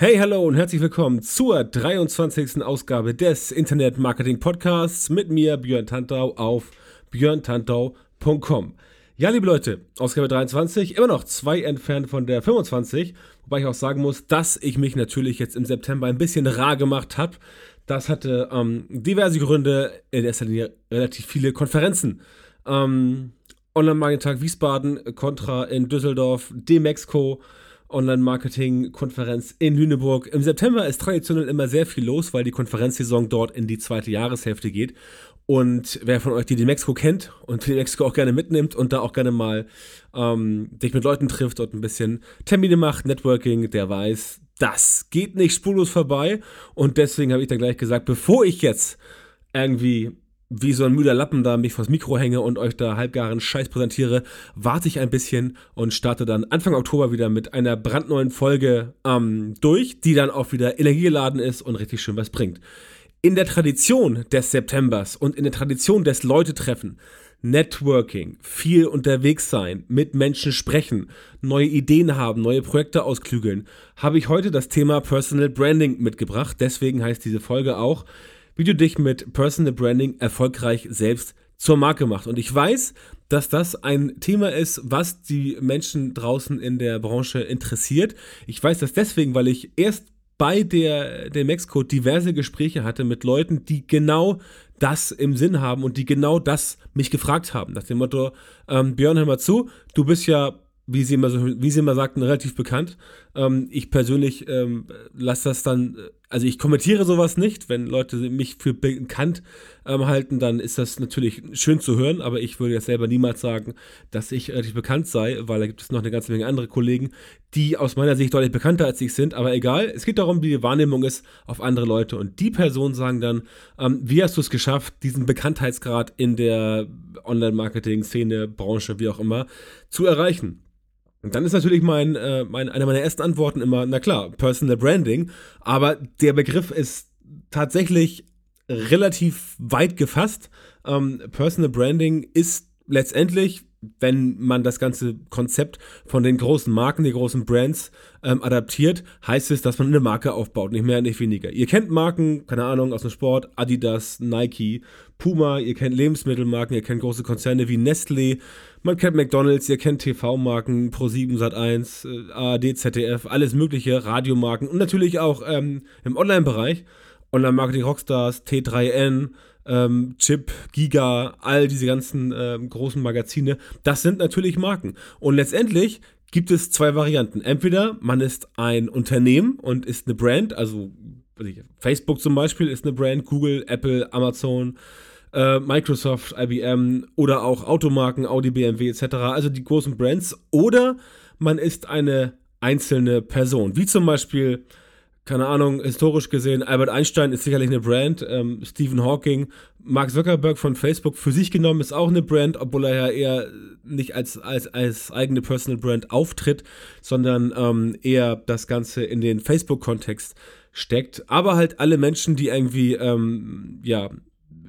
Hey, hallo und herzlich willkommen zur 23. Ausgabe des Internet Marketing Podcasts mit mir, Björn Tantau, auf björntantau.com. Ja, liebe Leute, Ausgabe 23, immer noch zwei entfernt von der 25, wobei ich auch sagen muss, dass ich mich natürlich jetzt im September ein bisschen rar gemacht habe. Das hatte ähm, diverse Gründe, in erster Linie relativ viele Konferenzen. Ähm, Online-Marketing-Tag Wiesbaden, Contra in Düsseldorf, Demexco, Online-Marketing-Konferenz in Lüneburg. Im September ist traditionell immer sehr viel los, weil die Konferenzsaison dort in die zweite Jahreshälfte geht. Und wer von euch die Demexco kennt und die Demexco auch gerne mitnimmt und da auch gerne mal ähm, dich mit Leuten trifft und ein bisschen Termine macht, Networking, der weiß, das geht nicht spurlos vorbei. Und deswegen habe ich dann gleich gesagt, bevor ich jetzt irgendwie wie so ein müder Lappen da mich vors Mikro hänge und euch da halbgaren Scheiß präsentiere, warte ich ein bisschen und starte dann Anfang Oktober wieder mit einer brandneuen Folge ähm, durch, die dann auch wieder energiegeladen ist und richtig schön was bringt. In der Tradition des Septembers und in der Tradition des Leute-Treffen, Networking, viel unterwegs sein, mit Menschen sprechen, neue Ideen haben, neue Projekte ausklügeln, habe ich heute das Thema Personal Branding mitgebracht. Deswegen heißt diese Folge auch wie du dich mit Personal Branding erfolgreich selbst zur Marke machst. Und ich weiß, dass das ein Thema ist, was die Menschen draußen in der Branche interessiert. Ich weiß das deswegen, weil ich erst bei der, der Mexcode diverse Gespräche hatte mit Leuten, die genau das im Sinn haben und die genau das mich gefragt haben. Nach dem Motto, ähm, Björn, hör mal zu, du bist ja wie sie immer so, wie sie immer sagten, relativ bekannt. Ähm, ich persönlich ähm, lasse das dann, also ich kommentiere sowas nicht. Wenn Leute mich für bekannt ähm, halten, dann ist das natürlich schön zu hören, aber ich würde jetzt selber niemals sagen, dass ich relativ bekannt sei, weil da gibt es noch eine ganze Menge andere Kollegen, die aus meiner Sicht deutlich bekannter als ich sind. Aber egal, es geht darum, wie die Wahrnehmung ist auf andere Leute. Und die Personen sagen dann, ähm, wie hast du es geschafft, diesen Bekanntheitsgrad in der Online-Marketing-Szene, Branche, wie auch immer, zu erreichen? Und dann ist natürlich mein, äh, mein, eine meiner ersten Antworten immer, na klar, Personal Branding, aber der Begriff ist tatsächlich relativ weit gefasst. Ähm, Personal Branding ist letztendlich, wenn man das ganze Konzept von den großen Marken, die großen Brands ähm, adaptiert, heißt es, dass man eine Marke aufbaut, nicht mehr, nicht weniger. Ihr kennt Marken, keine Ahnung, aus dem Sport, Adidas, Nike, Puma, ihr kennt Lebensmittelmarken, ihr kennt große Konzerne wie Nestle, man kennt McDonalds, ihr kennt TV-Marken, Pro7, Sat1, ARD, ZDF, alles mögliche, Radiomarken und natürlich auch ähm, im Online-Bereich, Online-Marketing Rockstars, T3N, ähm, Chip, Giga, all diese ganzen ähm, großen Magazine, das sind natürlich Marken. Und letztendlich gibt es zwei Varianten. Entweder man ist ein Unternehmen und ist eine Brand, also Facebook zum Beispiel ist eine Brand, Google, Apple, Amazon, äh, Microsoft, IBM oder auch Automarken, Audi, BMW etc., also die großen Brands. Oder man ist eine einzelne Person, wie zum Beispiel keine Ahnung, historisch gesehen, Albert Einstein ist sicherlich eine Brand, ähm, Stephen Hawking, Mark Zuckerberg von Facebook für sich genommen ist auch eine Brand, obwohl er ja eher nicht als, als, als eigene Personal Brand auftritt, sondern ähm, eher das Ganze in den Facebook-Kontext steckt. Aber halt alle Menschen, die irgendwie, ähm, ja,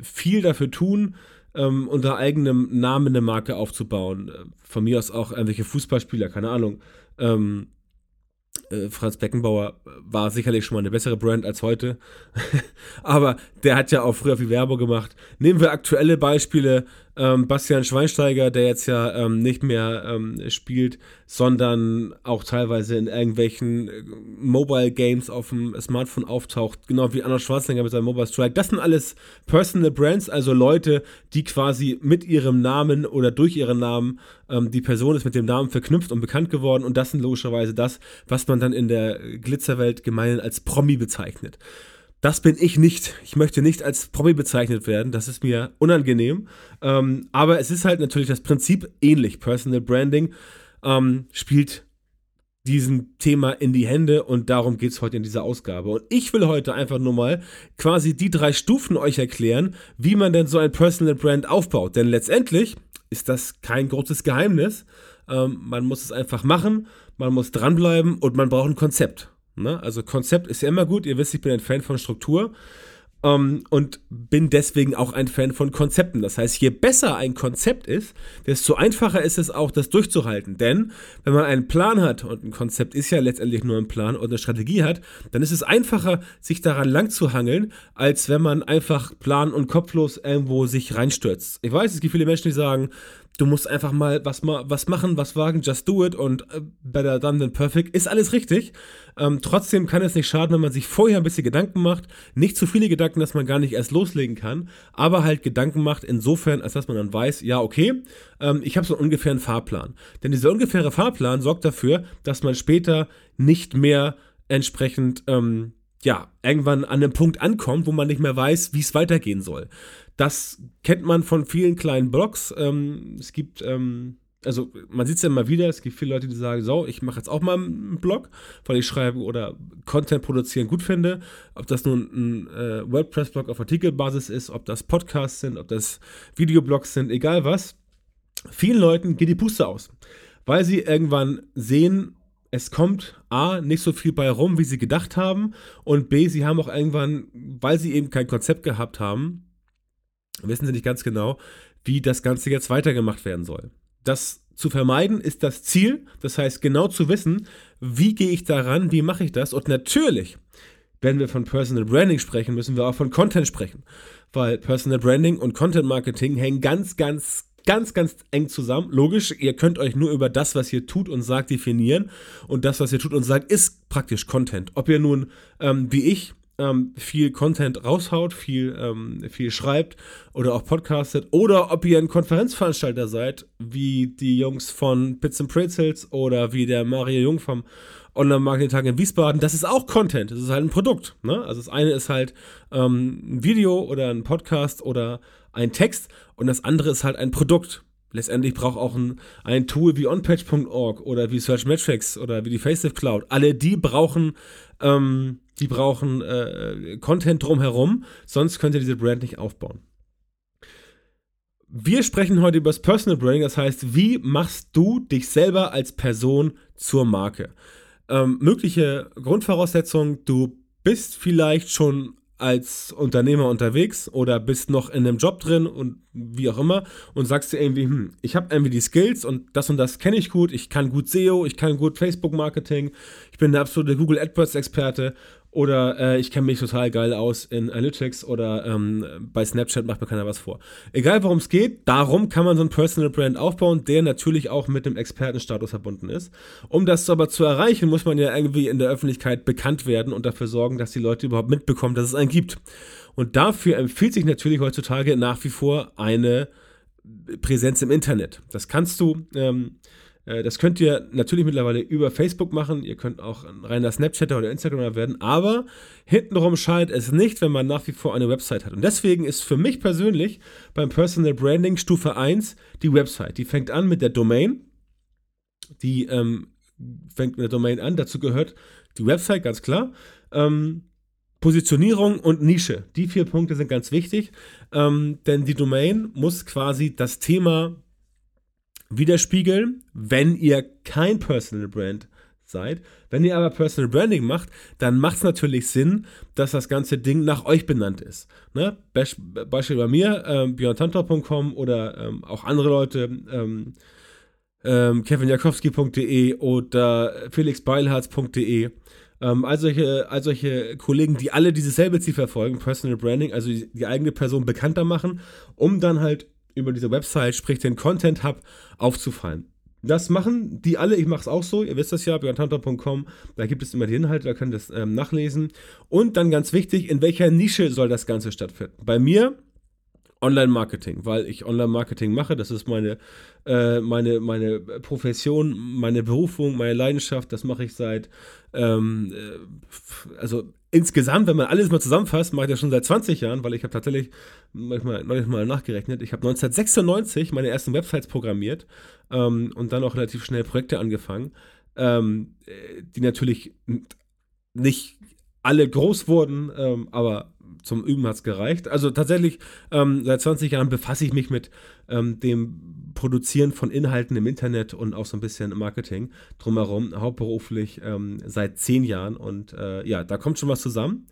viel dafür tun, ähm, unter eigenem Namen eine Marke aufzubauen. Von mir aus auch irgendwelche Fußballspieler, keine Ahnung. Ähm, äh, Franz Beckenbauer war sicherlich schon mal eine bessere Brand als heute. Aber der hat ja auch früher viel Werbung gemacht. Nehmen wir aktuelle Beispiele ähm, Bastian Schweinsteiger, der jetzt ja ähm, nicht mehr ähm, spielt, sondern auch teilweise in irgendwelchen äh, Mobile Games auf dem Smartphone auftaucht, genau wie Anna Schwarzenegger mit seinem Mobile Strike. Das sind alles Personal Brands, also Leute, die quasi mit ihrem Namen oder durch ihren Namen, ähm, die Person ist mit dem Namen verknüpft und bekannt geworden und das sind logischerweise das, was man dann in der Glitzerwelt gemeinhin als Promi bezeichnet. Das bin ich nicht. Ich möchte nicht als Promi bezeichnet werden. Das ist mir unangenehm. Ähm, aber es ist halt natürlich das Prinzip ähnlich. Personal Branding ähm, spielt diesem Thema in die Hände und darum geht es heute in dieser Ausgabe. Und ich will heute einfach nur mal quasi die drei Stufen euch erklären, wie man denn so ein Personal Brand aufbaut. Denn letztendlich ist das kein großes Geheimnis. Ähm, man muss es einfach machen, man muss dranbleiben und man braucht ein Konzept. Ne? Also Konzept ist ja immer gut. Ihr wisst, ich bin ein Fan von Struktur. Um, ähm, und bin deswegen auch ein Fan von Konzepten. Das heißt, je besser ein Konzept ist, desto einfacher ist es auch, das durchzuhalten. Denn wenn man einen Plan hat, und ein Konzept ist ja letztendlich nur ein Plan und eine Strategie hat, dann ist es einfacher, sich daran lang zu hangeln, als wenn man einfach plan- und kopflos irgendwo sich reinstürzt. Ich weiß, es gibt viele Menschen, die sagen, du musst einfach mal was, was machen, was wagen, just do it und äh, better done than perfect. Ist alles richtig. Ähm, trotzdem kann es nicht schaden, wenn man sich vorher ein bisschen Gedanken macht. Nicht zu viele Gedanken, dass man gar nicht erst loslegen kann, aber halt Gedanken macht insofern, als dass man dann weiß, ja, okay, ähm, ich habe so einen ungefähren Fahrplan. Denn dieser ungefähre Fahrplan sorgt dafür, dass man später nicht mehr entsprechend ähm, ja, irgendwann an einem Punkt ankommt, wo man nicht mehr weiß, wie es weitergehen soll. Das kennt man von vielen kleinen Blogs. Ähm, es gibt, ähm, also man sieht es ja immer wieder, es gibt viele Leute, die sagen, so, ich mache jetzt auch mal einen Blog, weil ich schreiben oder Content produzieren gut finde. Ob das nun ein äh, WordPress-Blog auf Artikelbasis ist, ob das Podcasts sind, ob das Videoblogs sind, egal was. Vielen Leuten geht die Puste aus, weil sie irgendwann sehen, es kommt A, nicht so viel bei rum, wie sie gedacht haben, und B, sie haben auch irgendwann, weil sie eben kein Konzept gehabt haben, wissen sie nicht ganz genau, wie das Ganze jetzt weitergemacht werden soll. Das zu vermeiden ist das Ziel, das heißt genau zu wissen, wie gehe ich daran, wie mache ich das und natürlich, wenn wir von Personal Branding sprechen, müssen wir auch von Content sprechen, weil Personal Branding und Content Marketing hängen ganz, ganz, ganz, ganz eng zusammen. Logisch, ihr könnt euch nur über das, was ihr tut und sagt, definieren. Und das, was ihr tut und sagt, ist praktisch Content. Ob ihr nun, ähm, wie ich, ähm, viel Content raushaut, viel, ähm, viel schreibt oder auch podcastet oder ob ihr ein Konferenzveranstalter seid, wie die Jungs von Bits and Pretzels oder wie der Mario Jung vom Online-Marketing-Tag in Wiesbaden, das ist auch Content, das ist halt ein Produkt. Ne? Also das eine ist halt ähm, ein Video oder ein Podcast oder ein Text und das andere ist halt ein Produkt. Letztendlich braucht auch ein, ein Tool wie onpatch.org oder wie Searchmetrics oder wie die Facelift Cloud. Alle die brauchen ähm, die brauchen äh, Content drumherum, sonst könnt ihr diese Brand nicht aufbauen. Wir sprechen heute über das Personal Branding, das heißt, wie machst du dich selber als Person zur Marke? Ähm, mögliche Grundvoraussetzungen, du bist vielleicht schon als Unternehmer unterwegs oder bist noch in einem Job drin und wie auch immer und sagst dir irgendwie, hm, ich habe irgendwie die Skills und das und das kenne ich gut, ich kann gut SEO, ich kann gut Facebook Marketing, ich bin der absolute Google AdWords Experte oder äh, ich kenne mich total geil aus in Analytics oder ähm, bei Snapchat macht mir keiner was vor. Egal worum es geht, darum kann man so ein Personal Brand aufbauen, der natürlich auch mit dem Expertenstatus verbunden ist. Um das aber zu erreichen, muss man ja irgendwie in der Öffentlichkeit bekannt werden und dafür sorgen, dass die Leute überhaupt mitbekommen, dass es einen gibt. Und dafür empfiehlt sich natürlich heutzutage nach wie vor eine Präsenz im Internet. Das kannst du ähm, äh, das könnt ihr natürlich mittlerweile über Facebook machen. Ihr könnt auch ein reiner Snapchatter oder Instagramer werden. Aber hintenrum scheint es nicht, wenn man nach wie vor eine Website hat. Und deswegen ist für mich persönlich beim Personal Branding Stufe 1 die Website. Die fängt an mit der Domain. Die ähm, fängt mit der Domain an. Dazu gehört die Website, ganz klar. Ähm, Positionierung und Nische. Die vier Punkte sind ganz wichtig, ähm, denn die Domain muss quasi das Thema widerspiegeln, wenn ihr kein Personal Brand seid. Wenn ihr aber Personal Branding macht, dann macht es natürlich Sinn, dass das ganze Ding nach euch benannt ist. Ne? Beispiel bei mir, ähm, björntantor.com oder ähm, auch andere Leute, ähm, ähm, kevinjakowski.de oder felixbeilharz.de. Ähm, all, solche, all solche Kollegen, die alle dieses selbe Ziel verfolgen, Personal Branding, also die, die eigene Person bekannter machen, um dann halt über diese Website, sprich den Content Hub, aufzufallen. Das machen die alle, ich mache es auch so, ihr wisst das ja, björntanter.com, da gibt es immer die Inhalte, da könnt ihr das ähm, nachlesen. Und dann ganz wichtig, in welcher Nische soll das Ganze stattfinden? Bei mir Online-Marketing, weil ich Online-Marketing mache. Das ist meine, äh, meine, meine Profession, meine Berufung, meine Leidenschaft. Das mache ich seit, ähm, äh, also insgesamt, wenn man alles mal zusammenfasst, mache ich das schon seit 20 Jahren, weil ich habe tatsächlich manchmal neulich mal nachgerechnet. Ich habe 1996 meine ersten Websites programmiert ähm, und dann auch relativ schnell Projekte angefangen. ähm, die natürlich nicht alle groß wurden, ähm, aber zum Üben hat es gereicht. Also tatsächlich, ähm, seit 20 Jahren befasse ich mich mit ähm, dem Produzieren von Inhalten im Internet und auch so ein bisschen Marketing drumherum, hauptberuflich ähm, seit 10 Jahren. Und äh, ja, da kommt schon was zusammen.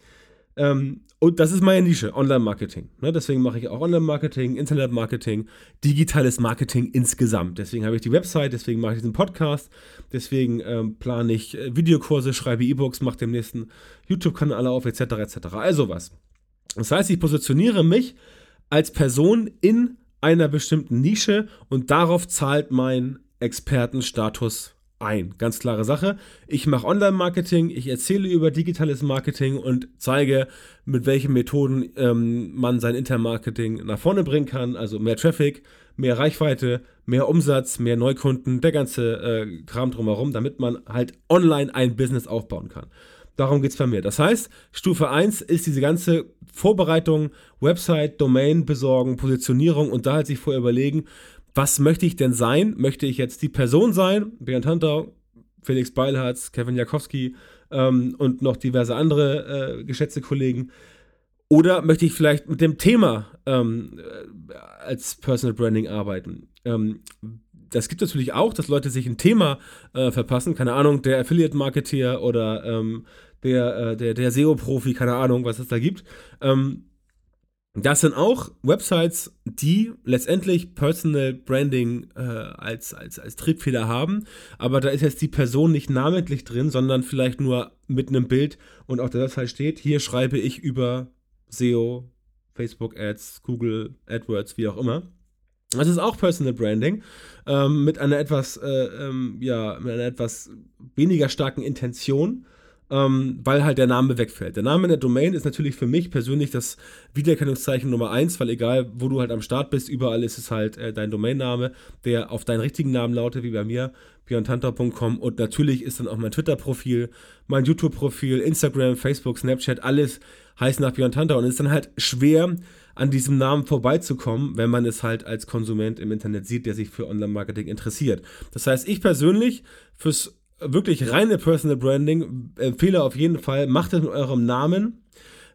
Ähm, und das ist meine Nische, Online-Marketing. Ne? Deswegen mache ich auch Online-Marketing, Internet-Marketing, digitales Marketing insgesamt. Deswegen habe ich die Website, deswegen mache ich diesen Podcast, deswegen ähm, plane ich äh, Videokurse, schreibe E-Books, mache dem nächsten YouTube-Kanal auf, etc. etc. Also was. Das heißt, ich positioniere mich als Person in einer bestimmten Nische und darauf zahlt mein Expertenstatus ein. Ganz klare Sache. Ich mache Online-Marketing, ich erzähle über digitales Marketing und zeige, mit welchen Methoden ähm, man sein Intermarketing nach vorne bringen kann. Also mehr Traffic, mehr Reichweite, mehr Umsatz, mehr Neukunden, der ganze äh, Kram drumherum, damit man halt online ein Business aufbauen kann. Darum geht es bei mir. Das heißt, Stufe 1 ist diese ganze Vorbereitung, Website, Domain besorgen, Positionierung und da halt sich vorher überlegen, was möchte ich denn sein? Möchte ich jetzt die Person sein? Bernd Hunter, Felix Beilharz, Kevin Jakowski ähm, und noch diverse andere äh, geschätzte Kollegen. Oder möchte ich vielleicht mit dem Thema ähm, äh, als Personal Branding arbeiten? Ähm, das gibt natürlich auch, dass Leute sich ein Thema äh, verpassen. Keine Ahnung, der Affiliate-Marketeer oder ähm, der, äh, der, der SEO-Profi, keine Ahnung, was es da gibt. Ähm, das sind auch Websites, die letztendlich Personal Branding äh, als, als, als Triebfeder haben, aber da ist jetzt die Person nicht namentlich drin, sondern vielleicht nur mit einem Bild und auf der Website steht, hier schreibe ich über SEO, Facebook Ads, Google AdWords, wie auch immer. Das ist auch Personal Branding ähm, mit einer etwas, äh, ähm, ja, mit einer etwas weniger starken Intention ähm, weil halt der Name wegfällt. Der Name in der Domain ist natürlich für mich persönlich das Wiedererkennungszeichen Nummer eins, weil egal, wo du halt am Start bist, überall ist es halt äh, dein Domainname, der auf deinen richtigen Namen lautet, wie bei mir, björntanta.com und natürlich ist dann auch mein Twitter-Profil, mein YouTube-Profil, Instagram, Facebook, Snapchat, alles heißt nach Björn Tanta und es ist dann halt schwer, an diesem Namen vorbeizukommen, wenn man es halt als Konsument im Internet sieht, der sich für Online-Marketing interessiert. Das heißt, ich persönlich fürs wirklich reine Personal Branding empfehle auf jeden Fall, macht es mit eurem Namen.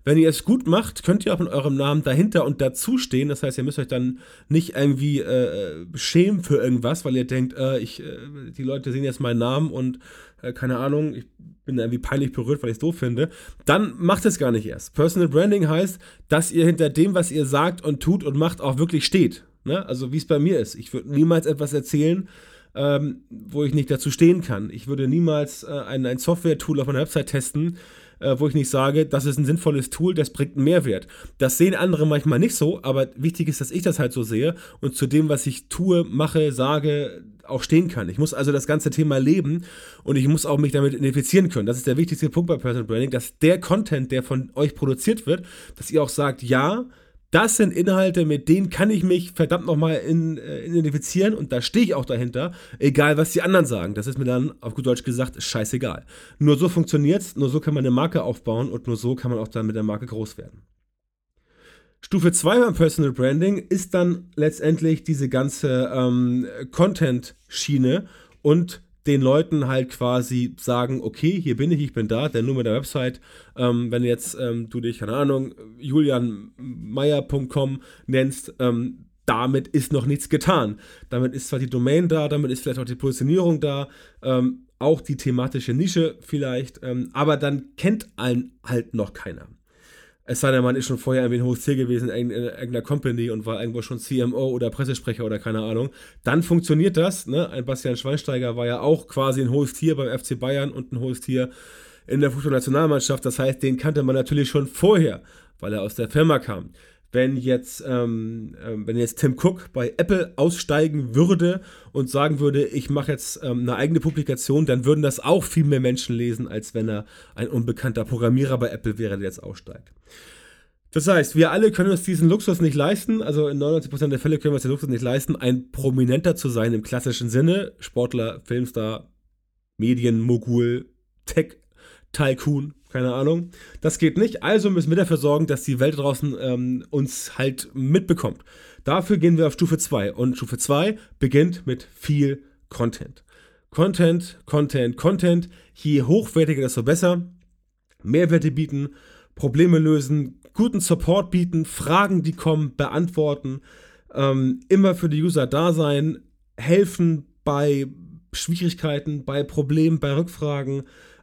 Wenn ihr es gut macht, könnt ihr auch mit eurem Namen dahinter und dazu stehen. Das heißt, ihr müsst euch dann nicht irgendwie äh, schämen für irgendwas, weil ihr denkt, äh, ich, äh, die Leute sehen jetzt meinen Namen und äh, keine Ahnung, ich bin irgendwie peinlich berührt, weil ich es doof finde. Dann macht es gar nicht erst. Personal Branding heißt, dass ihr hinter dem, was ihr sagt und tut und macht, auch wirklich steht. Ne? Also wie es bei mir ist. Ich würde niemals etwas erzählen, ähm, wo ich nicht dazu stehen kann. Ich würde niemals äh, ein, ein Software-Tool auf meiner Website testen, äh, wo ich nicht sage, das ist ein sinnvolles Tool, das bringt einen Mehrwert. Das sehen andere manchmal nicht so, aber wichtig ist, dass ich das halt so sehe und zu dem, was ich tue, mache, sage, auch stehen kann. Ich muss also das ganze Thema leben und ich muss auch mich damit identifizieren können. Das ist der wichtigste Punkt bei Personal Branding, dass der Content, der von euch produziert wird, dass ihr auch sagt, ja, das sind Inhalte, mit denen kann ich mich verdammt nochmal äh, identifizieren und da stehe ich auch dahinter, egal was die anderen sagen. Das ist mir dann auf gut Deutsch gesagt scheißegal. Nur so funktioniert es, nur so kann man eine Marke aufbauen und nur so kann man auch dann mit der Marke groß werden. Stufe 2 beim Personal Branding ist dann letztendlich diese ganze ähm, Content-Schiene und den Leuten halt quasi sagen, okay, hier bin ich, ich bin da, der Nummer der Website, ähm, wenn jetzt ähm, du dich, keine Ahnung, julianmeier.com nennst, ähm, damit ist noch nichts getan. Damit ist zwar die Domain da, damit ist vielleicht auch die Positionierung da, ähm, auch die thematische Nische vielleicht, ähm, aber dann kennt einen halt noch keiner. Es sei denn, man ist schon vorher irgendwie ein Hostier gewesen in irgendeiner Company und war irgendwo schon CMO oder Pressesprecher oder keine Ahnung. Dann funktioniert das. Ne? Ein Bastian Schweinsteiger war ja auch quasi ein Hostier beim FC Bayern und ein Hostier in der Fußballnationalmannschaft. Das heißt, den kannte man natürlich schon vorher, weil er aus der Firma kam wenn jetzt, ähm, ähm, wenn jetzt Tim Cook bei Apple aussteigen würde und sagen würde, ich mache jetzt ähm, eine eigene Publikation, dann würden das auch viel mehr Menschen lesen, als wenn er ein unbekannter Programmierer bei Apple wäre, der jetzt aussteigt. Das heißt, wir alle können uns diesen Luxus nicht leisten, also in 99% der Fälle können wir uns den Luxus nicht leisten, ein Prominenter zu sein im klassischen Sinne. Sportler, Filmstar, Medienmogul, Tech-Tycoon, keine Ahnung. Das geht nicht. Also müssen wir dafür sorgen, dass die Welt draußen ähm, uns halt mitbekommt. Dafür gehen wir auf Stufe 2. Und Stufe 2 beginnt mit viel Content. Content, Content, Content. Je hochwertiger, desto besser. Mehrwerte bieten, Probleme lösen, guten Support bieten, Fragen, die kommen, beantworten, ähm, immer für die User da sein, helfen bei Schwierigkeiten, bei Problemen, bei Rückfragen,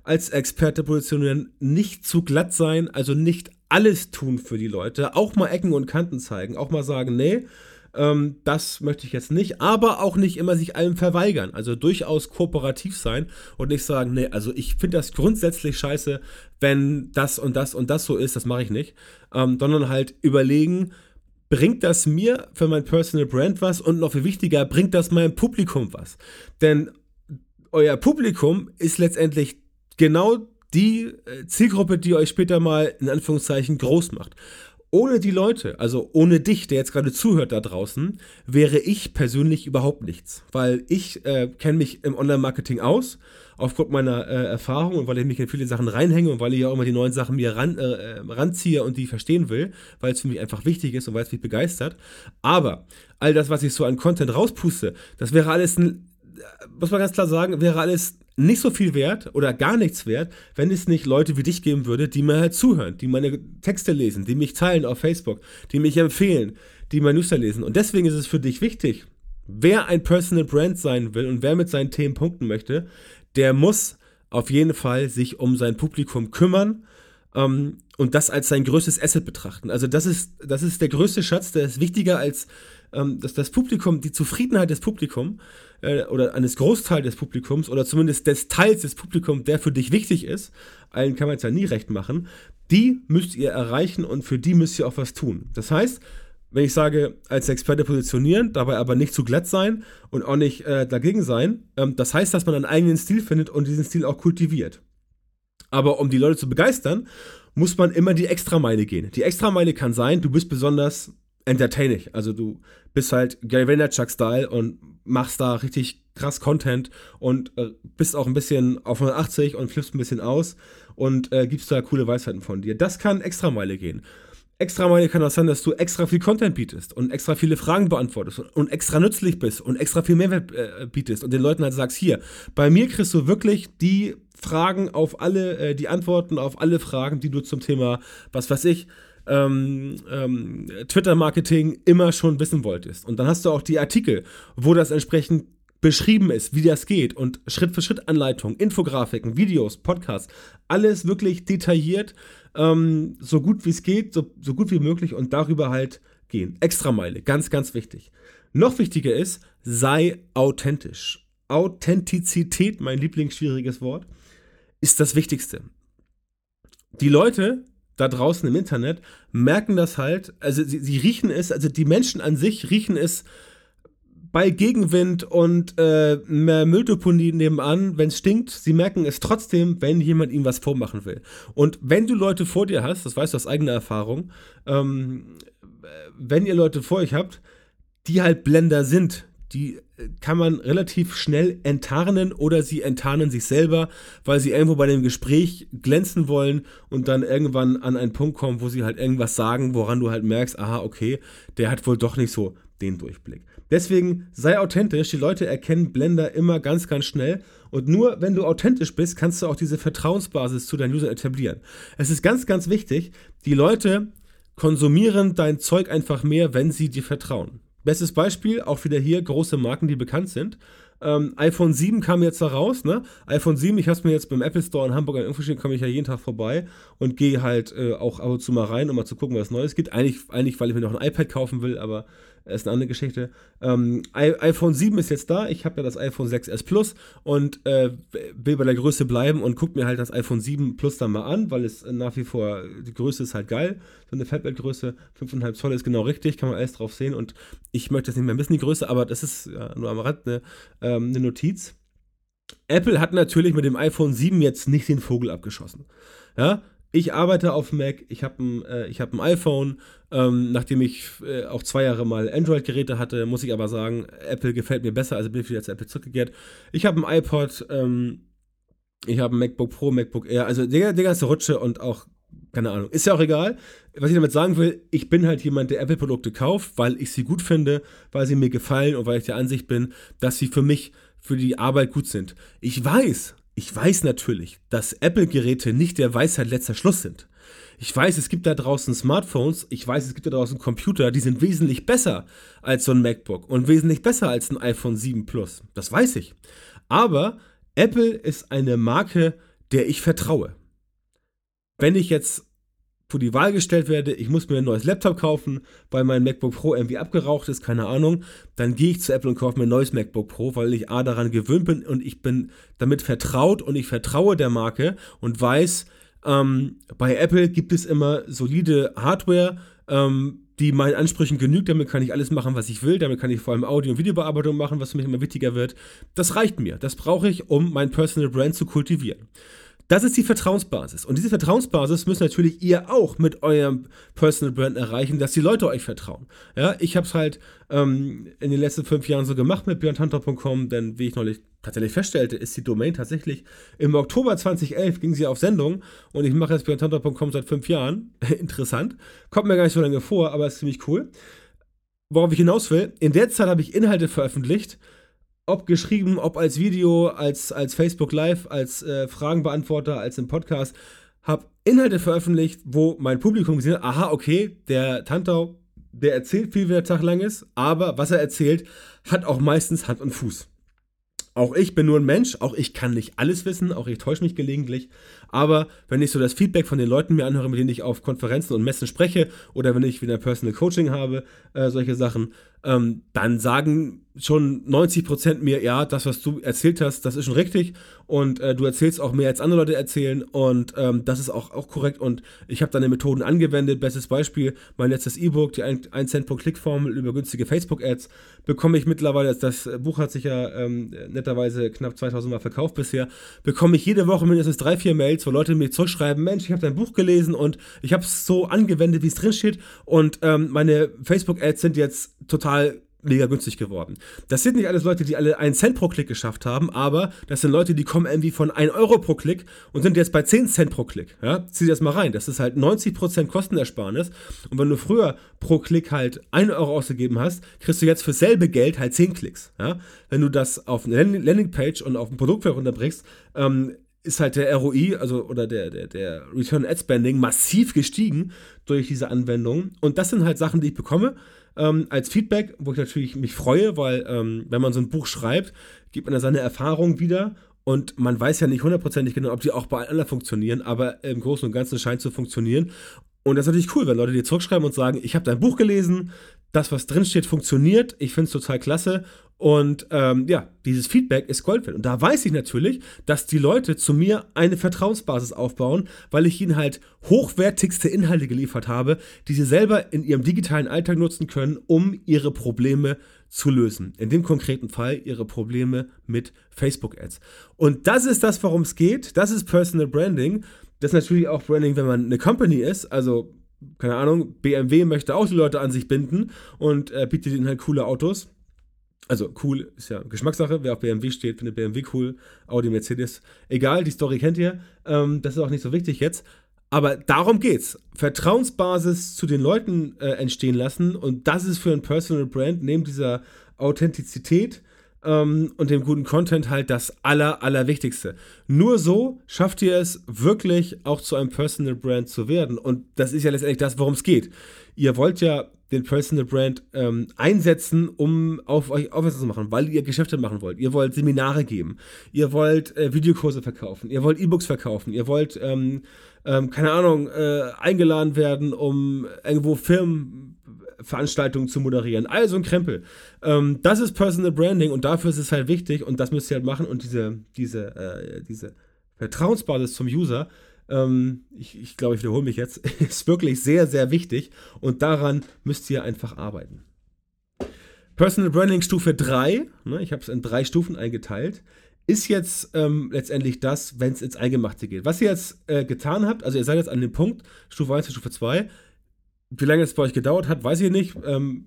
als Experte positionieren, nicht zu glatt sein, also nicht alles tun für die Leute, auch mal Ecken und Kanten zeigen, auch mal sagen, nee, ähm, das möchte ich jetzt nicht, aber auch nicht immer sich allem verweigern. Also durchaus kooperativ sein und nicht sagen, nee, also ich finde das grundsätzlich scheiße, wenn das und das und das so ist, das mache ich nicht, ähm, sondern halt überlegen, bringt das mir für mein Personal Brand was und noch viel wichtiger, bringt das meinem Publikum was? Denn euer Publikum ist letztendlich genau die äh, Zielgruppe, die euch später mal in Anführungszeichen groß macht ohne die Leute, also ohne dich, der jetzt gerade zuhört da draußen, wäre ich persönlich überhaupt nichts. Weil ich äh, kenne mich im Online-Marketing aus, aufgrund meiner äh, Erfahrung und weil ich mich in viele Sachen reinhänge und weil ich ja auch immer die neuen Sachen mir ran, äh, äh ranziehe und die verstehen will, weil es für mich einfach wichtig ist und weil es mich begeistert. Aber all das, was ich so an Content rauspuste, das wäre alles ein, muss man ganz klar sagen, wäre alles nicht so viel wert oder gar nichts wert, wenn es nicht Leute wie dich geben würde, die mir halt zuhören, die meine Texte lesen, die mich teilen auf Facebook, die mich empfehlen, die mein Newsletter lesen. Und deswegen ist es für dich wichtig, wer ein Personal Brand sein will und wer mit seinen Themen punkten möchte, der muss auf jeden Fall sich um sein Publikum kümmern ähm, und das als sein größtes Asset betrachten. Also das ist, das ist der größte Schatz, der ist wichtiger als ähm, dass das Publikum, die Zufriedenheit des Publikums äh, oder eines Großteils des Publikums oder zumindest des Teils des Publikums, der für dich wichtig ist, allen kann man es ja nie recht machen, die müsst ihr erreichen und für die müsst ihr auch was tun. Das heißt, wenn ich sage, als Experte positionieren, dabei aber nicht zu glatt sein und auch nicht äh, dagegen sein, ähm, das heißt, dass man einen eigenen Stil findet und diesen Stil auch kultiviert. Aber um die Leute zu begeistern, muss man immer die Extrameile gehen. Die Extrameile kann sein, du bist besonders entertaining. Also du bist halt Gary Vaynerchuk-Style und machst da richtig krass Content und äh, bist auch ein bisschen auf 180 und flippst ein bisschen aus und äh, gibst da coole Weisheiten von dir. Das kann extra Meile gehen. Extra Meile kann auch sein, dass du extra viel Content bietest und extra viele Fragen beantwortest und, und extra nützlich bist und extra viel Mehrwert äh, bietest und den Leuten halt sagst, hier, bei mir kriegst du wirklich die Fragen auf alle, äh, die Antworten auf alle Fragen, die du zum Thema, was weiß ich, ähm, ähm, Twitter-Marketing immer schon wissen wolltest. Und dann hast du auch die Artikel, wo das entsprechend beschrieben ist, wie das geht und Schritt für Schritt Anleitungen, Infografiken, Videos, Podcasts, alles wirklich detailliert, ähm, so gut wie es geht, so, so gut wie möglich und darüber halt gehen. Extrameile, ganz, ganz wichtig. Noch wichtiger ist, sei authentisch. Authentizität, mein Lieblingsschwieriges Wort, ist das Wichtigste. Die Leute da draußen im Internet merken das halt, also sie, sie riechen es, also die Menschen an sich riechen es bei Gegenwind und äh, mehr Mülldeponie nebenan, wenn es stinkt, sie merken es trotzdem, wenn jemand ihnen was vormachen will. Und wenn du Leute vor dir hast, das weißt du aus eigener Erfahrung, ähm, wenn ihr Leute vor euch habt, die halt Blender sind, die kann man relativ schnell enttarnen oder sie enttarnen sich selber, weil sie irgendwo bei dem Gespräch glänzen wollen und dann irgendwann an einen Punkt kommen, wo sie halt irgendwas sagen, woran du halt merkst, aha, okay, der hat wohl doch nicht so den Durchblick. Deswegen sei authentisch, die Leute erkennen Blender immer ganz, ganz schnell und nur wenn du authentisch bist, kannst du auch diese Vertrauensbasis zu deinen Usern etablieren. Es ist ganz, ganz wichtig, die Leute konsumieren dein Zeug einfach mehr, wenn sie dir vertrauen. Bestes Beispiel, auch wieder hier große Marken, die bekannt sind. Ähm, iPhone 7 kam jetzt da raus, ne? iPhone 7, ich habe es mir jetzt beim Apple Store in Hamburg an Info komme ich ja jeden Tag vorbei und gehe halt äh, auch ab und zu mal rein, um mal zu gucken, was Neues gibt. Eigentlich, eigentlich, weil ich mir noch ein iPad kaufen will, aber ist eine andere Geschichte. Ähm, iPhone 7 ist jetzt da. Ich habe ja das iPhone 6S Plus und äh, will bei der Größe bleiben und gucke mir halt das iPhone 7 Plus dann mal an, weil es nach wie vor, die Größe ist halt geil. So eine Flatbed-Größe, 5,5 Zoll ist genau richtig, kann man alles drauf sehen und ich möchte jetzt nicht mehr missen, die Größe, aber das ist ja, nur am Rand eine, ähm, eine Notiz. Apple hat natürlich mit dem iPhone 7 jetzt nicht den Vogel abgeschossen. Ja, ich arbeite auf Mac, ich habe ein, äh, hab ein iPhone. Ähm, nachdem ich äh, auch zwei Jahre mal Android-Geräte hatte, muss ich aber sagen, Apple gefällt mir besser, also bin ich wieder zu Apple zurückgekehrt. Ich habe ein iPod, ähm, ich habe ein MacBook Pro, MacBook Air, also der, der ganze Rutsche und auch, keine Ahnung, ist ja auch egal. Was ich damit sagen will, ich bin halt jemand, der Apple-Produkte kauft, weil ich sie gut finde, weil sie mir gefallen und weil ich der Ansicht bin, dass sie für mich für die Arbeit gut sind. Ich weiß, ich weiß natürlich, dass Apple-Geräte nicht der Weisheit letzter Schluss sind. Ich weiß, es gibt da draußen Smartphones, ich weiß, es gibt da draußen Computer, die sind wesentlich besser als so ein MacBook und wesentlich besser als ein iPhone 7 Plus. Das weiß ich. Aber Apple ist eine Marke, der ich vertraue. Wenn ich jetzt vor die Wahl gestellt werde, ich muss mir ein neues Laptop kaufen, weil mein MacBook Pro irgendwie abgeraucht ist, keine Ahnung, dann gehe ich zu Apple und kaufe mir ein neues MacBook Pro, weil ich A daran gewöhnt bin und ich bin damit vertraut und ich vertraue der Marke und weiß, ähm, bei Apple gibt es immer solide Hardware, ähm, die meinen Ansprüchen genügt. Damit kann ich alles machen, was ich will. Damit kann ich vor allem Audio- und Videobearbeitung machen, was für mich immer wichtiger wird. Das reicht mir. Das brauche ich, um mein Personal Brand zu kultivieren. Das ist die Vertrauensbasis. Und diese Vertrauensbasis müsst natürlich ihr auch mit eurem Personal Brand erreichen, dass die Leute euch vertrauen. Ja, ich habe es halt ähm, in den letzten fünf Jahren so gemacht mit björntantor.com, denn wie ich neulich tatsächlich feststellte, ist die Domain tatsächlich im Oktober 2011 ging sie auf Sendung und ich mache jetzt björntantor.com seit fünf Jahren. Interessant. Kommt mir gar nicht so lange vor, aber ist ziemlich cool. Worauf ich hinaus will, in der Zeit habe ich Inhalte veröffentlicht, ob geschrieben, ob als Video, als, als Facebook Live, als äh, Fragenbeantworter, als im Podcast, habe Inhalte veröffentlicht, wo mein Publikum gesehen hat, aha, okay, der Tantau, der erzählt viel, wie der Tag lang ist, aber was er erzählt, hat auch meistens Hand und Fuß. Auch ich bin nur ein Mensch, auch ich kann nicht alles wissen, auch ich täusche mich gelegentlich. Aber wenn ich so das Feedback von den Leuten mir anhöre, mit denen ich auf Konferenzen und Messen spreche, oder wenn ich wieder Personal Coaching habe, äh, solche Sachen, ähm, dann sagen schon 90 Prozent mir, ja, das, was du erzählt hast, das ist schon richtig und äh, du erzählst auch mehr als andere Leute erzählen und ähm, das ist auch, auch korrekt und ich habe deine Methoden angewendet. Bestes Beispiel, mein letztes E-Book, die 1 Cent pro Klick-Formel über günstige Facebook-Ads, bekomme ich mittlerweile, das Buch hat sich ja ähm, netterweise knapp 2000 Mal verkauft bisher, bekomme ich jede Woche mindestens drei, vier Mails, wo Leute mir zurückschreiben, Mensch, ich habe dein Buch gelesen und ich habe es so angewendet, wie es drin steht und ähm, meine Facebook-Ads sind jetzt total mega günstig geworden. Das sind nicht alles Leute, die alle einen Cent pro Klick geschafft haben, aber das sind Leute, die kommen irgendwie von 1 Euro pro Klick und sind jetzt bei 10 Cent pro Klick. Ja? Zieh das mal rein. Das ist halt 90% Kostenersparnis. Und wenn du früher pro Klick halt 1 Euro ausgegeben hast, kriegst du jetzt für selbe Geld halt 10 Klicks. Ja? Wenn du das auf eine Landingpage und auf ein Produkt herunterbrichst, ähm, ist halt der ROI, also oder der, der, der Return Ad Spending massiv gestiegen durch diese Anwendung. Und das sind halt Sachen, die ich bekomme ähm, als Feedback, wo ich natürlich mich freue, weil ähm, wenn man so ein Buch schreibt, gibt man da seine Erfahrung wieder und man weiß ja nicht hundertprozentig genau, ob die auch bei allen funktionieren, aber im Großen und Ganzen scheint zu funktionieren. Und das ist natürlich cool, wenn Leute dir zurückschreiben und sagen, ich habe dein Buch gelesen, das, was drinsteht, funktioniert, ich finde es total klasse und ähm, ja, dieses Feedback ist Gold wert. Und da weiß ich natürlich, dass die Leute zu mir eine Vertrauensbasis aufbauen, weil ich ihnen halt hochwertigste Inhalte geliefert habe, die sie selber in ihrem digitalen Alltag nutzen können, um ihre Probleme zu lösen. In dem konkreten Fall ihre Probleme mit Facebook-Ads. Und das ist das, worum es geht. Das ist Personal Branding. Das ist natürlich auch Branding, wenn man eine Company ist. Also, keine Ahnung, BMW möchte auch die Leute an sich binden und äh, bietet ihnen halt coole Autos also cool ist ja Geschmackssache. Wer auf BMW steht, findet BMW cool. Audi, Mercedes. Egal, die Story kennt ihr. Ähm, das ist auch nicht so wichtig jetzt. Aber darum geht's. Vertrauensbasis zu den Leuten äh, entstehen lassen. Und das ist für ein Personal Brand neben dieser Authentizität ähm, und dem guten Content halt das Aller, Allerwichtigste. Nur so schafft ihr es wirklich auch zu einem Personal Brand zu werden. Und das ist ja letztendlich das, worum es geht. Ihr wollt ja den Personal Brand ähm, einsetzen, um auf euch aufmerksam zu machen, weil ihr Geschäfte machen wollt. Ihr wollt Seminare geben, ihr wollt äh, Videokurse verkaufen, ihr wollt E-Books verkaufen, ihr wollt, ähm, ähm, keine Ahnung, äh, eingeladen werden, um irgendwo Firmenveranstaltungen zu moderieren. Also ein Krempel. Ähm, das ist Personal Branding und dafür ist es halt wichtig und das müsst ihr halt machen und diese, diese, äh, diese Vertrauensbasis zum User ähm, ich, ich glaube, ich wiederhole mich jetzt, ist wirklich sehr, sehr wichtig und daran müsst ihr einfach arbeiten. Personal Branding Stufe 3, ne, ich habe es in drei Stufen eingeteilt, ist jetzt ähm, letztendlich das, wenn es ins Eingemachte geht. Was ihr jetzt äh, getan habt, also ihr seid jetzt an dem Punkt, Stufe 1 und Stufe 2, wie lange es bei euch gedauert hat, weiß ich nicht. Ähm,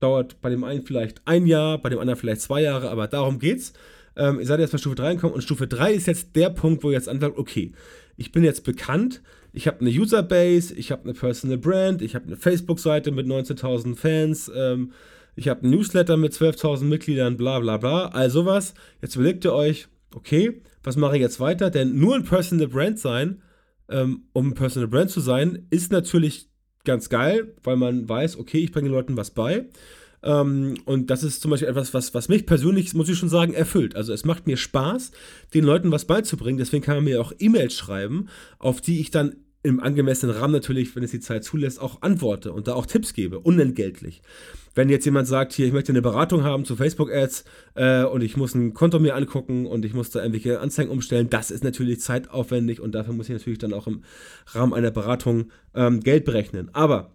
dauert bei dem einen vielleicht ein Jahr, bei dem anderen vielleicht zwei Jahre, aber darum geht's. Ähm, ihr seid jetzt bei Stufe 3 gekommen und Stufe 3 ist jetzt der Punkt, wo ihr jetzt anfangt, okay, ich bin jetzt bekannt, ich habe eine Userbase, ich habe eine Personal Brand, ich habe eine Facebook-Seite mit 19.000 Fans, ähm, ich habe einen Newsletter mit 12.000 Mitgliedern, bla bla bla, all sowas. Jetzt überlegt ihr euch, okay, was mache ich jetzt weiter? Denn nur ein Personal Brand sein, ähm, um ein Personal Brand zu sein, ist natürlich ganz geil, weil man weiß, okay, ich bringe den Leuten was bei. Ähm, und das ist zum Beispiel etwas, was, was mich persönlich, muss ich schon sagen, erfüllt. Also es macht mir Spaß, den Leuten was beizubringen. Deswegen kann man mir auch E-Mails schreiben, auf die ich dann im angemessenen Rahmen natürlich, wenn es die Zeit zulässt, auch antworte und da auch Tipps gebe, unentgeltlich. Wenn jetzt jemand sagt, hier, ich möchte eine Beratung haben zu Facebook-Ads äh, und ich muss ein Konto mir angucken und ich muss da irgendwelche Anzeigen umstellen, das ist natürlich zeitaufwendig und dafür muss ich natürlich dann auch im Rahmen einer Beratung ähm, Geld berechnen. Aber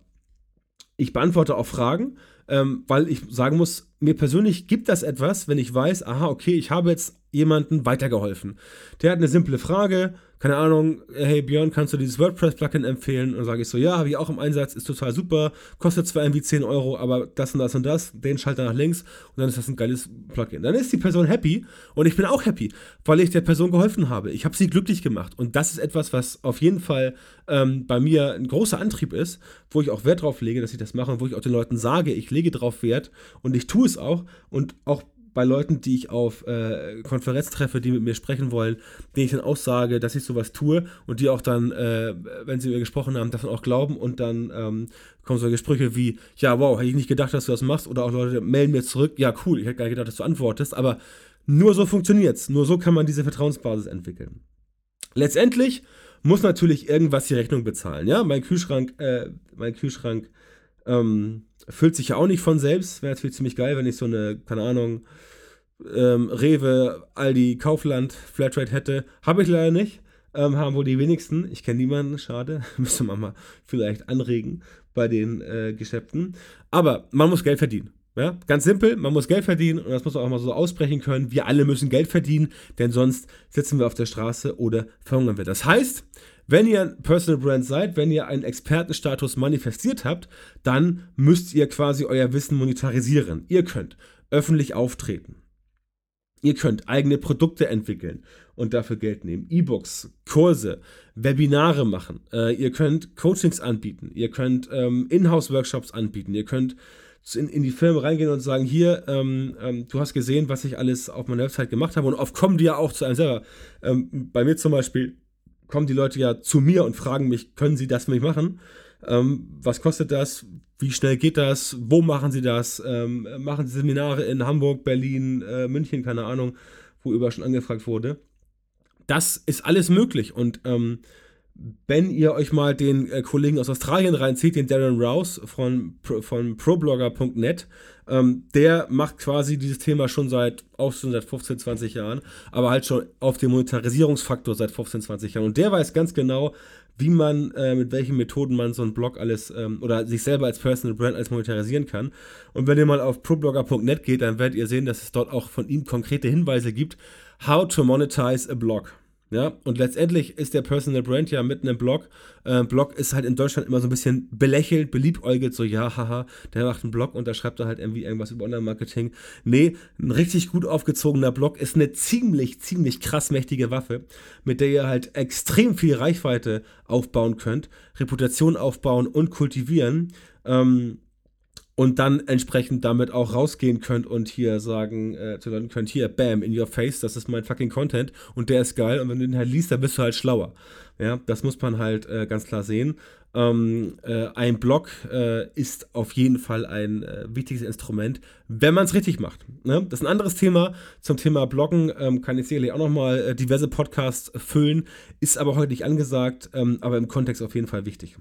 ich beantworte auch Fragen, ähm, weil ich sagen muss, mir persönlich gibt das etwas, wenn ich weiß, aha, okay, ich habe jetzt jemanden weitergeholfen. Der hat eine simple Frage, keine Ahnung, hey Björn, kannst du dieses WordPress-Plugin empfehlen? Und dann sage ich so, ja, habe ich auch im Einsatz, ist total super, kostet zwar irgendwie 10 Euro, aber das und das und das, den Schalter nach links und dann ist das ein geiles Plugin. Dann ist die Person happy und ich bin auch happy, weil ich der Person geholfen habe. Ich habe sie glücklich gemacht und das ist etwas, was auf jeden Fall ähm, bei mir ein großer Antrieb ist, wo ich auch Wert drauf lege, dass ich das mache und wo ich auch den Leuten sage, ich lege drauf Wert und ich tue es auch und auch bei Leuten, die ich auf äh, Konferenz treffe, die mit mir sprechen wollen, denen ich dann auch sage, dass ich sowas tue und die auch dann, äh, wenn sie mir gesprochen haben, davon auch glauben und dann ähm, kommen solche Sprüche wie, ja, wow, hätte ich nicht gedacht, dass du das machst oder auch Leute melden mir zurück, ja, cool, ich hätte gar nicht gedacht, dass du antwortest, aber nur so funktioniert's, nur so kann man diese Vertrauensbasis entwickeln. Letztendlich muss natürlich irgendwas die Rechnung bezahlen, ja, mein Kühlschrank, äh, mein Kühlschrank, ähm, füllt sich ja auch nicht von selbst. Wäre natürlich ziemlich geil, wenn ich so eine, keine Ahnung, ähm, Rewe, Aldi, Kaufland, Flatrate hätte. Habe ich leider nicht. Ähm, haben wohl die wenigsten. Ich kenne niemanden, schade. Müsste man mal vielleicht anregen bei den äh, Geschäften. Aber man muss Geld verdienen. Ja, ganz simpel, man muss Geld verdienen und das muss man auch mal so ausbrechen können. Wir alle müssen Geld verdienen, denn sonst sitzen wir auf der Straße oder verhungern wir. Das heißt, wenn ihr ein Personal Brand seid, wenn ihr einen Expertenstatus manifestiert habt, dann müsst ihr quasi euer Wissen monetarisieren. Ihr könnt öffentlich auftreten. Ihr könnt eigene Produkte entwickeln und dafür Geld nehmen. E-Books, Kurse, Webinare machen. Äh, ihr könnt Coachings anbieten. Ihr könnt ähm, Inhouse-Workshops anbieten. Ihr könnt in, in, die Firma reingehen und sagen, hier, ähm, ähm, du hast gesehen, was ich alles auf meiner Website gemacht habe und oft kommen die ja auch zu einem selber. Ähm, bei mir zum Beispiel kommen die Leute ja zu mir und fragen mich, können sie das für mich machen? Ähm, was kostet das? Wie schnell geht das? Wo machen sie das? Ähm, machen sie Seminare in Hamburg, Berlin, äh, München, keine Ahnung, wo über schon angefragt wurde. Das ist alles möglich und ähm, wenn ihr euch mal den äh, Kollegen aus Australien reinzieht, den Darren Rouse von, von ProBlogger.net, ähm, der macht quasi dieses Thema schon seit, auch schon seit 15, 20 Jahren, aber halt schon auf dem Monetarisierungsfaktor seit 15, 20 Jahren. Und der weiß ganz genau, wie man, äh, mit welchen Methoden man so einen Blog alles ähm, oder sich selber als Personal Brand alles monetarisieren kann. Und wenn ihr mal auf ProBlogger.net geht, dann werdet ihr sehen, dass es dort auch von ihm konkrete Hinweise gibt, how to monetize a blog. Ja, und letztendlich ist der Personal Brand ja mit einem Blog. Äh, Blog ist halt in Deutschland immer so ein bisschen belächelt, beliebäugelt, so, ja, haha, der macht einen Blog und da schreibt er halt irgendwie irgendwas über Online-Marketing. Nee, ein richtig gut aufgezogener Blog ist eine ziemlich, ziemlich krass mächtige Waffe, mit der ihr halt extrem viel Reichweite aufbauen könnt, Reputation aufbauen und kultivieren. Ähm, und dann entsprechend damit auch rausgehen könnt und hier sagen äh, zu Leuten könnt, hier, bam, in your face, das ist mein fucking Content und der ist geil und wenn du den halt liest, dann bist du halt schlauer. Ja, das muss man halt äh, ganz klar sehen. Ähm, äh, ein Blog äh, ist auf jeden Fall ein äh, wichtiges Instrument, wenn man es richtig macht. Ne? Das ist ein anderes Thema. Zum Thema Bloggen ähm, kann ich sicherlich auch nochmal äh, diverse Podcasts füllen, ist aber heute nicht angesagt, ähm, aber im Kontext auf jeden Fall wichtig.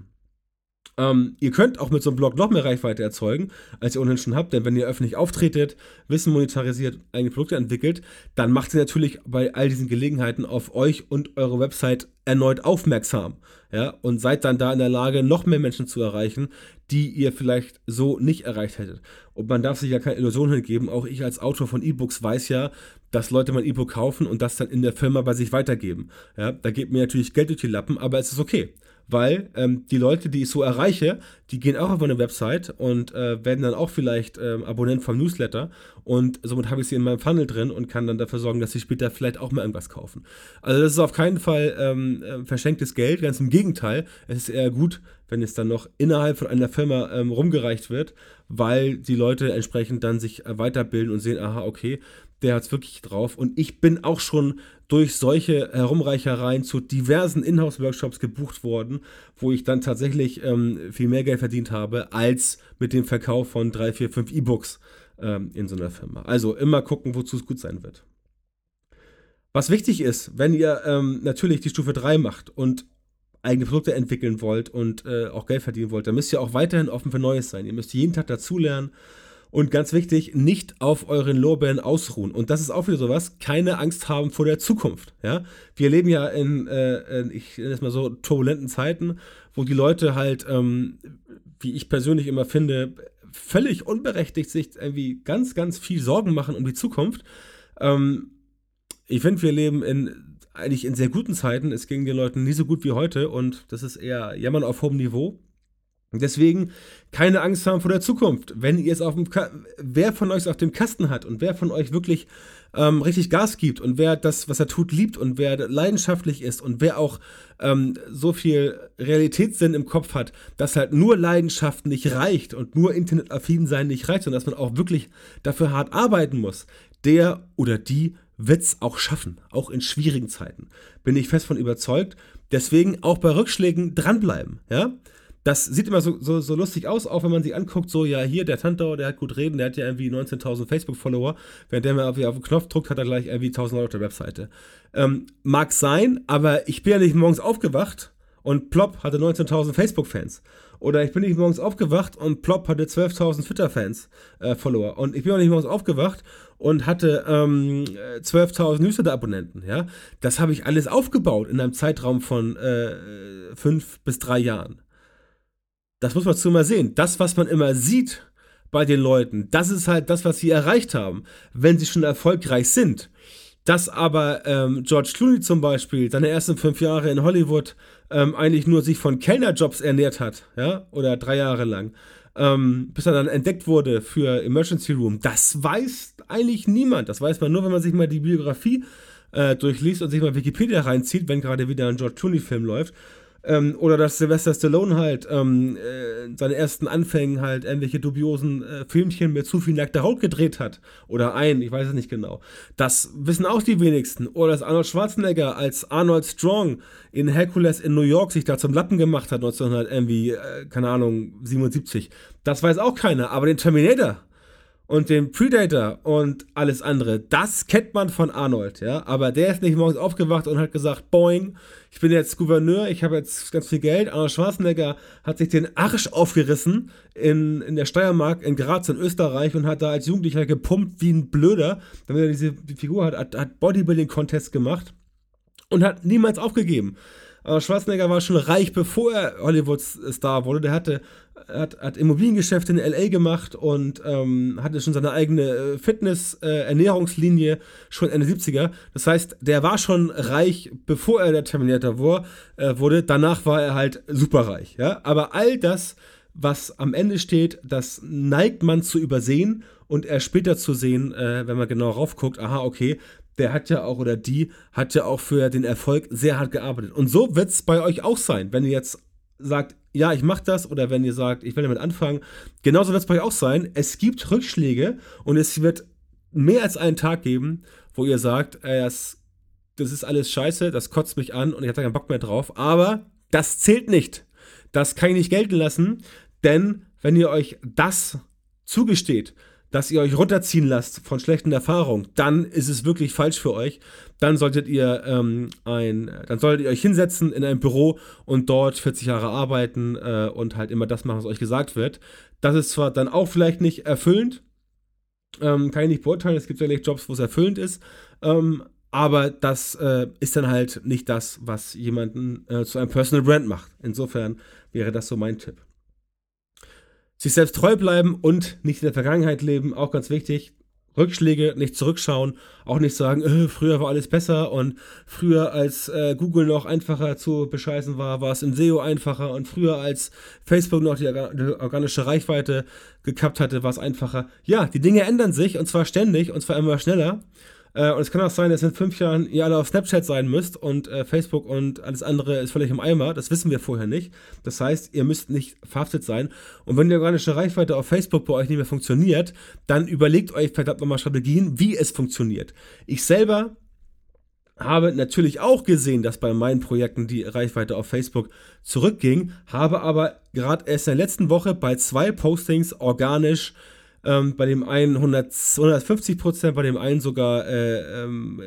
Ähm, ihr könnt auch mit so einem Blog noch mehr Reichweite erzeugen, als ihr ohnehin schon habt, denn wenn ihr öffentlich auftretet, Wissen monetarisiert, eigene Produkte entwickelt, dann macht ihr natürlich bei all diesen Gelegenheiten auf euch und eure Website erneut aufmerksam. Ja, und seid dann da in der Lage, noch mehr Menschen zu erreichen, die ihr vielleicht so nicht erreicht hättet. Und man darf sich ja keine Illusion hingeben, auch ich als Autor von E-Books weiß ja, dass Leute mein E-Book kaufen und das dann in der Firma bei sich weitergeben. Ja, da geht mir natürlich Geld durch die Lappen, aber es ist okay weil ähm, die Leute, die ich so erreiche, die gehen auch auf eine Website und äh, werden dann auch vielleicht ähm, Abonnent vom Newsletter. Und somit habe ich sie in meinem Funnel drin und kann dann dafür sorgen, dass sie später vielleicht auch mal irgendwas kaufen. Also das ist auf keinen Fall ähm, äh, verschenktes Geld, ganz im Gegenteil, es ist eher gut, wenn es dann noch innerhalb von einer Firma ähm, rumgereicht wird, weil die Leute entsprechend dann sich äh, weiterbilden und sehen, aha, okay, der hat es wirklich drauf. Und ich bin auch schon durch solche Herumreichereien zu diversen Inhouse-Workshops gebucht worden, wo ich dann tatsächlich ähm, viel mehr Geld verdient habe, als mit dem Verkauf von drei, vier, fünf E-Books ähm, in so einer Firma. Also immer gucken, wozu es gut sein wird. Was wichtig ist, wenn ihr ähm, natürlich die Stufe 3 macht und eigene Produkte entwickeln wollt und äh, auch Geld verdienen wollt, dann müsst ihr auch weiterhin offen für Neues sein. Ihr müsst jeden Tag dazulernen und ganz wichtig, nicht auf euren Lorbeeren ausruhen. Und das ist auch wieder sowas, keine Angst haben vor der Zukunft. Ja? Wir leben ja in, äh, in ich nenne es mal so, turbulenten Zeiten, wo die Leute halt, ähm, wie ich persönlich immer finde, völlig unberechtigt sich irgendwie ganz, ganz viel Sorgen machen um die Zukunft. Ähm, ich finde, wir leben in eigentlich in sehr guten Zeiten. Es ging den Leuten nie so gut wie heute und das ist eher Jammern auf hohem Niveau. Deswegen keine Angst haben vor der Zukunft. Wenn ihr es auf dem, Ka wer von euch es auf dem Kasten hat und wer von euch wirklich ähm, richtig Gas gibt und wer das, was er tut, liebt und wer leidenschaftlich ist und wer auch ähm, so viel Realitätssinn im Kopf hat, dass halt nur Leidenschaft nicht reicht und nur internetaffin sein nicht reicht, sondern dass man auch wirklich dafür hart arbeiten muss, der oder die wird es auch schaffen, auch in schwierigen Zeiten. Bin ich fest von überzeugt. Deswegen auch bei Rückschlägen dranbleiben, ja das sieht immer so, so, so lustig aus, auch wenn man sich anguckt, so, ja, hier, der Tantau, der hat gut reden, der hat ja irgendwie 19.000 Facebook-Follower, während der mal auf, den Knopf drückt, hat er gleich irgendwie 1.000 Leute auf der Webseite. Ähm, mag sein, aber ich bin ja nicht morgens aufgewacht und plopp hatte 19.000 Facebook-Fans. Oder ich bin nicht morgens aufgewacht und plopp hatte 12.000 Twitter-Fans, äh, Follower. Und ich bin auch nicht morgens aufgewacht und hatte ähm, 12.000 Newsletter-Abonnenten. Ja? Das habe ich alles aufgebaut in einem Zeitraum von äh, fünf bis drei Jahren. Das muss man zu mal sehen. Das, was man immer sieht bei den Leuten, das ist halt das, was sie erreicht haben, wenn sie schon erfolgreich sind. Dass aber ähm, George Clooney zum Beispiel seine ersten fünf Jahre in Hollywood ähm, eigentlich nur sich von Kellnerjobs ernährt hat, ja, oder drei Jahre lang, ähm, bis er dann entdeckt wurde für Emergency Room, das weiß eigentlich niemand. Das weiß man nur, wenn man sich mal die Biografie äh, durchliest und sich mal Wikipedia reinzieht, wenn gerade wieder ein George Clooney-Film läuft. Ähm, oder dass Sylvester Stallone halt ähm, äh, seine ersten Anfängen halt irgendwelche dubiosen äh, Filmchen mit zu viel nackter Haut gedreht hat. Oder ein, ich weiß es nicht genau. Das wissen auch die wenigsten. Oder dass Arnold Schwarzenegger als Arnold Strong in Hercules in New York sich da zum Lappen gemacht hat, 1900 irgendwie, äh, keine Ahnung, 77. Das weiß auch keiner. Aber den Terminator, und den Predator und alles andere, das kennt man von Arnold, ja. Aber der ist nicht morgens aufgewacht und hat gesagt, boing, ich bin jetzt Gouverneur, ich habe jetzt ganz viel Geld. Arnold Schwarzenegger hat sich den Arsch aufgerissen in, in der Steiermark, in Graz, in Österreich und hat da als Jugendlicher gepumpt wie ein Blöder, damit er diese Figur hat, hat, hat Bodybuilding-Contest gemacht und hat niemals aufgegeben. Aber Schwarzenegger war schon reich, bevor er Hollywood-Star wurde. Der hatte, hat, hat Immobiliengeschäfte in L.A. gemacht und ähm, hatte schon seine eigene äh, Fitness-Ernährungslinie äh, schon Ende 70er. Das heißt, der war schon reich, bevor er der Terminator war, äh, wurde. Danach war er halt superreich. Ja? Aber all das, was am Ende steht, das neigt man zu übersehen und erst später zu sehen, äh, wenn man genau raufguckt, aha, okay, der hat ja auch oder die hat ja auch für den Erfolg sehr hart gearbeitet. Und so wird es bei euch auch sein, wenn ihr jetzt sagt, ja, ich mache das oder wenn ihr sagt, ich will damit anfangen. Genauso wird es bei euch auch sein. Es gibt Rückschläge und es wird mehr als einen Tag geben, wo ihr sagt, äh, das, das ist alles scheiße, das kotzt mich an und ich habe keinen Bock mehr drauf. Aber das zählt nicht. Das kann ich nicht gelten lassen, denn wenn ihr euch das zugesteht, dass ihr euch runterziehen lasst von schlechten Erfahrungen, dann ist es wirklich falsch für euch. Dann solltet ihr ähm, ein, dann solltet ihr euch hinsetzen in ein Büro und dort 40 Jahre arbeiten äh, und halt immer das machen, was euch gesagt wird. Das ist zwar dann auch vielleicht nicht erfüllend, ähm, kann ich nicht beurteilen. Es gibt sicherlich Jobs, wo es erfüllend ist, ähm, aber das äh, ist dann halt nicht das, was jemanden äh, zu einem Personal Brand macht. Insofern wäre das so mein Tipp sich selbst treu bleiben und nicht in der Vergangenheit leben, auch ganz wichtig. Rückschläge nicht zurückschauen, auch nicht sagen, äh, früher war alles besser und früher als äh, Google noch einfacher zu bescheißen war, war es im SEO einfacher und früher als Facebook noch die, die organische Reichweite gekappt hatte, war es einfacher. Ja, die Dinge ändern sich und zwar ständig und zwar immer schneller. Äh, und es kann auch sein, dass in fünf Jahren ihr alle auf Snapchat sein müsst und äh, Facebook und alles andere ist völlig im Eimer. Das wissen wir vorher nicht. Das heißt, ihr müsst nicht verhaftet sein. Und wenn die organische Reichweite auf Facebook bei euch nicht mehr funktioniert, dann überlegt euch verdammt nochmal Strategien, wie es funktioniert. Ich selber habe natürlich auch gesehen, dass bei meinen Projekten die Reichweite auf Facebook zurückging, habe aber gerade erst in der letzten Woche bei zwei Postings organisch ähm, bei dem einen 100, 150 Prozent, bei dem einen sogar äh, ähm,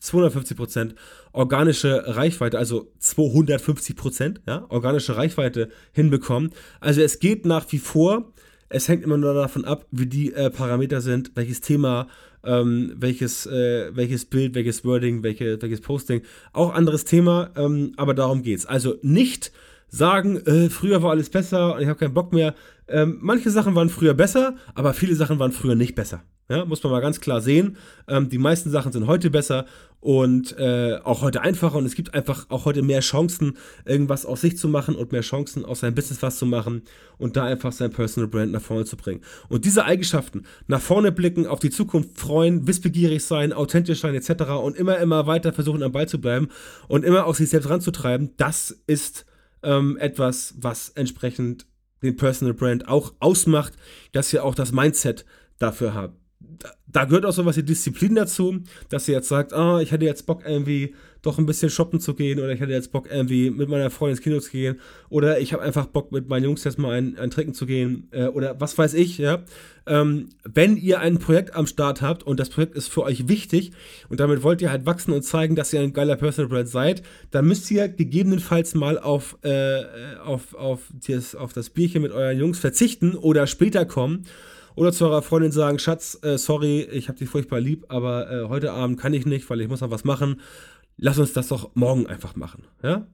250 Prozent organische Reichweite, also 250 Prozent, ja, organische Reichweite hinbekommen. Also es geht nach wie vor. Es hängt immer nur davon ab, wie die äh, Parameter sind, welches Thema, ähm, welches, äh, welches Bild, welches Wording, welche, welches Posting. Auch anderes Thema, ähm, aber darum geht's. Also nicht sagen, äh, früher war alles besser und ich habe keinen Bock mehr. Ähm, manche Sachen waren früher besser, aber viele Sachen waren früher nicht besser. Ja, muss man mal ganz klar sehen. Ähm, die meisten Sachen sind heute besser und äh, auch heute einfacher und es gibt einfach auch heute mehr Chancen, irgendwas aus sich zu machen und mehr Chancen, aus seinem Business was zu machen und da einfach sein Personal Brand nach vorne zu bringen. Und diese Eigenschaften, nach vorne blicken, auf die Zukunft freuen, wissbegierig sein, authentisch sein etc. und immer, immer weiter versuchen am Ball zu bleiben und immer auf sich selbst ranzutreiben, das ist ähm, etwas, was entsprechend den Personal Brand auch ausmacht, dass ihr auch das Mindset dafür habt. Da gehört auch so was wie Disziplin dazu, dass ihr jetzt sagt, ah, ich hätte jetzt Bock irgendwie doch ein bisschen shoppen zu gehen oder ich hätte jetzt Bock irgendwie mit meiner Freundin ins Kino zu gehen oder ich habe einfach Bock mit meinen Jungs jetzt mal ein, ein Trinken zu gehen äh, oder was weiß ich, ja. Ähm, wenn ihr ein Projekt am Start habt und das Projekt ist für euch wichtig und damit wollt ihr halt wachsen und zeigen, dass ihr ein geiler Personal Brand seid, dann müsst ihr gegebenenfalls mal auf, äh, auf, auf, das, auf das Bierchen mit euren Jungs verzichten oder später kommen oder zu eurer Freundin sagen, Schatz, äh, sorry, ich habe dich furchtbar lieb, aber äh, heute Abend kann ich nicht, weil ich muss noch was machen lass uns das doch morgen einfach machen. Ja?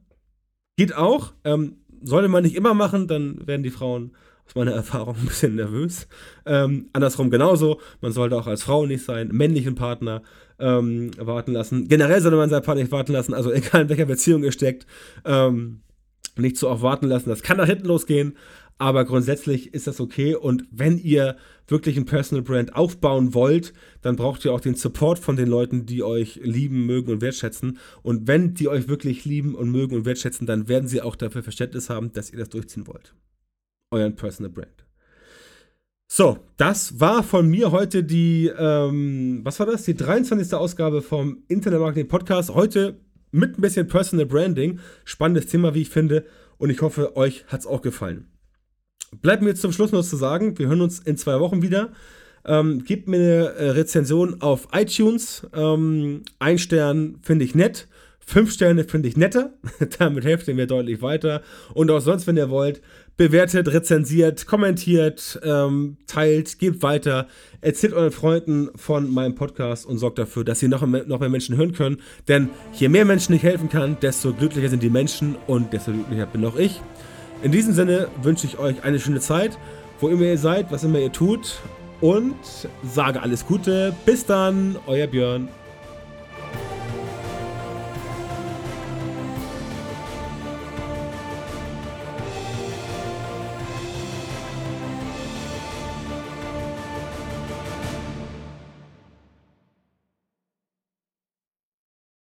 Geht auch. Ähm, sollte man nicht immer machen, dann werden die Frauen aus meiner Erfahrung ein bisschen nervös. Ähm, andersrum genauso. Man sollte auch als Frau nicht seinen männlichen Partner ähm, warten lassen. Generell sollte man seinen Partner nicht warten lassen, also egal in welcher Beziehung ihr steckt. Ähm, nicht so oft warten lassen. Das kann nach hinten losgehen, aber grundsätzlich ist das okay. Und wenn ihr wirklich ein Personal Brand aufbauen wollt, dann braucht ihr auch den Support von den Leuten, die euch lieben, mögen und wertschätzen. Und wenn die euch wirklich lieben und mögen und wertschätzen, dann werden sie auch dafür Verständnis haben, dass ihr das durchziehen wollt. Euren Personal Brand. So, das war von mir heute die, ähm, was war das? Die 23. Ausgabe vom Internet Marketing Podcast. Heute mit ein bisschen Personal Branding. Spannendes Thema, wie ich finde. Und ich hoffe, euch hat es auch gefallen. Bleibt mir zum Schluss noch zu sagen, wir hören uns in zwei Wochen wieder. Ähm, gebt mir eine äh, Rezension auf iTunes. Ähm, ein Stern finde ich nett. Fünf Sterne finde ich netter. Damit helft ihr mir deutlich weiter. Und auch sonst, wenn ihr wollt, bewertet, rezensiert, kommentiert, ähm, teilt, gebt weiter. Erzählt euren Freunden von meinem Podcast und sorgt dafür, dass ihr noch, noch mehr Menschen hören können. Denn je mehr Menschen ich helfen kann, desto glücklicher sind die Menschen und desto glücklicher bin auch ich. In diesem Sinne wünsche ich euch eine schöne Zeit, wo immer ihr seid, was immer ihr tut und sage alles Gute. Bis dann, euer Björn.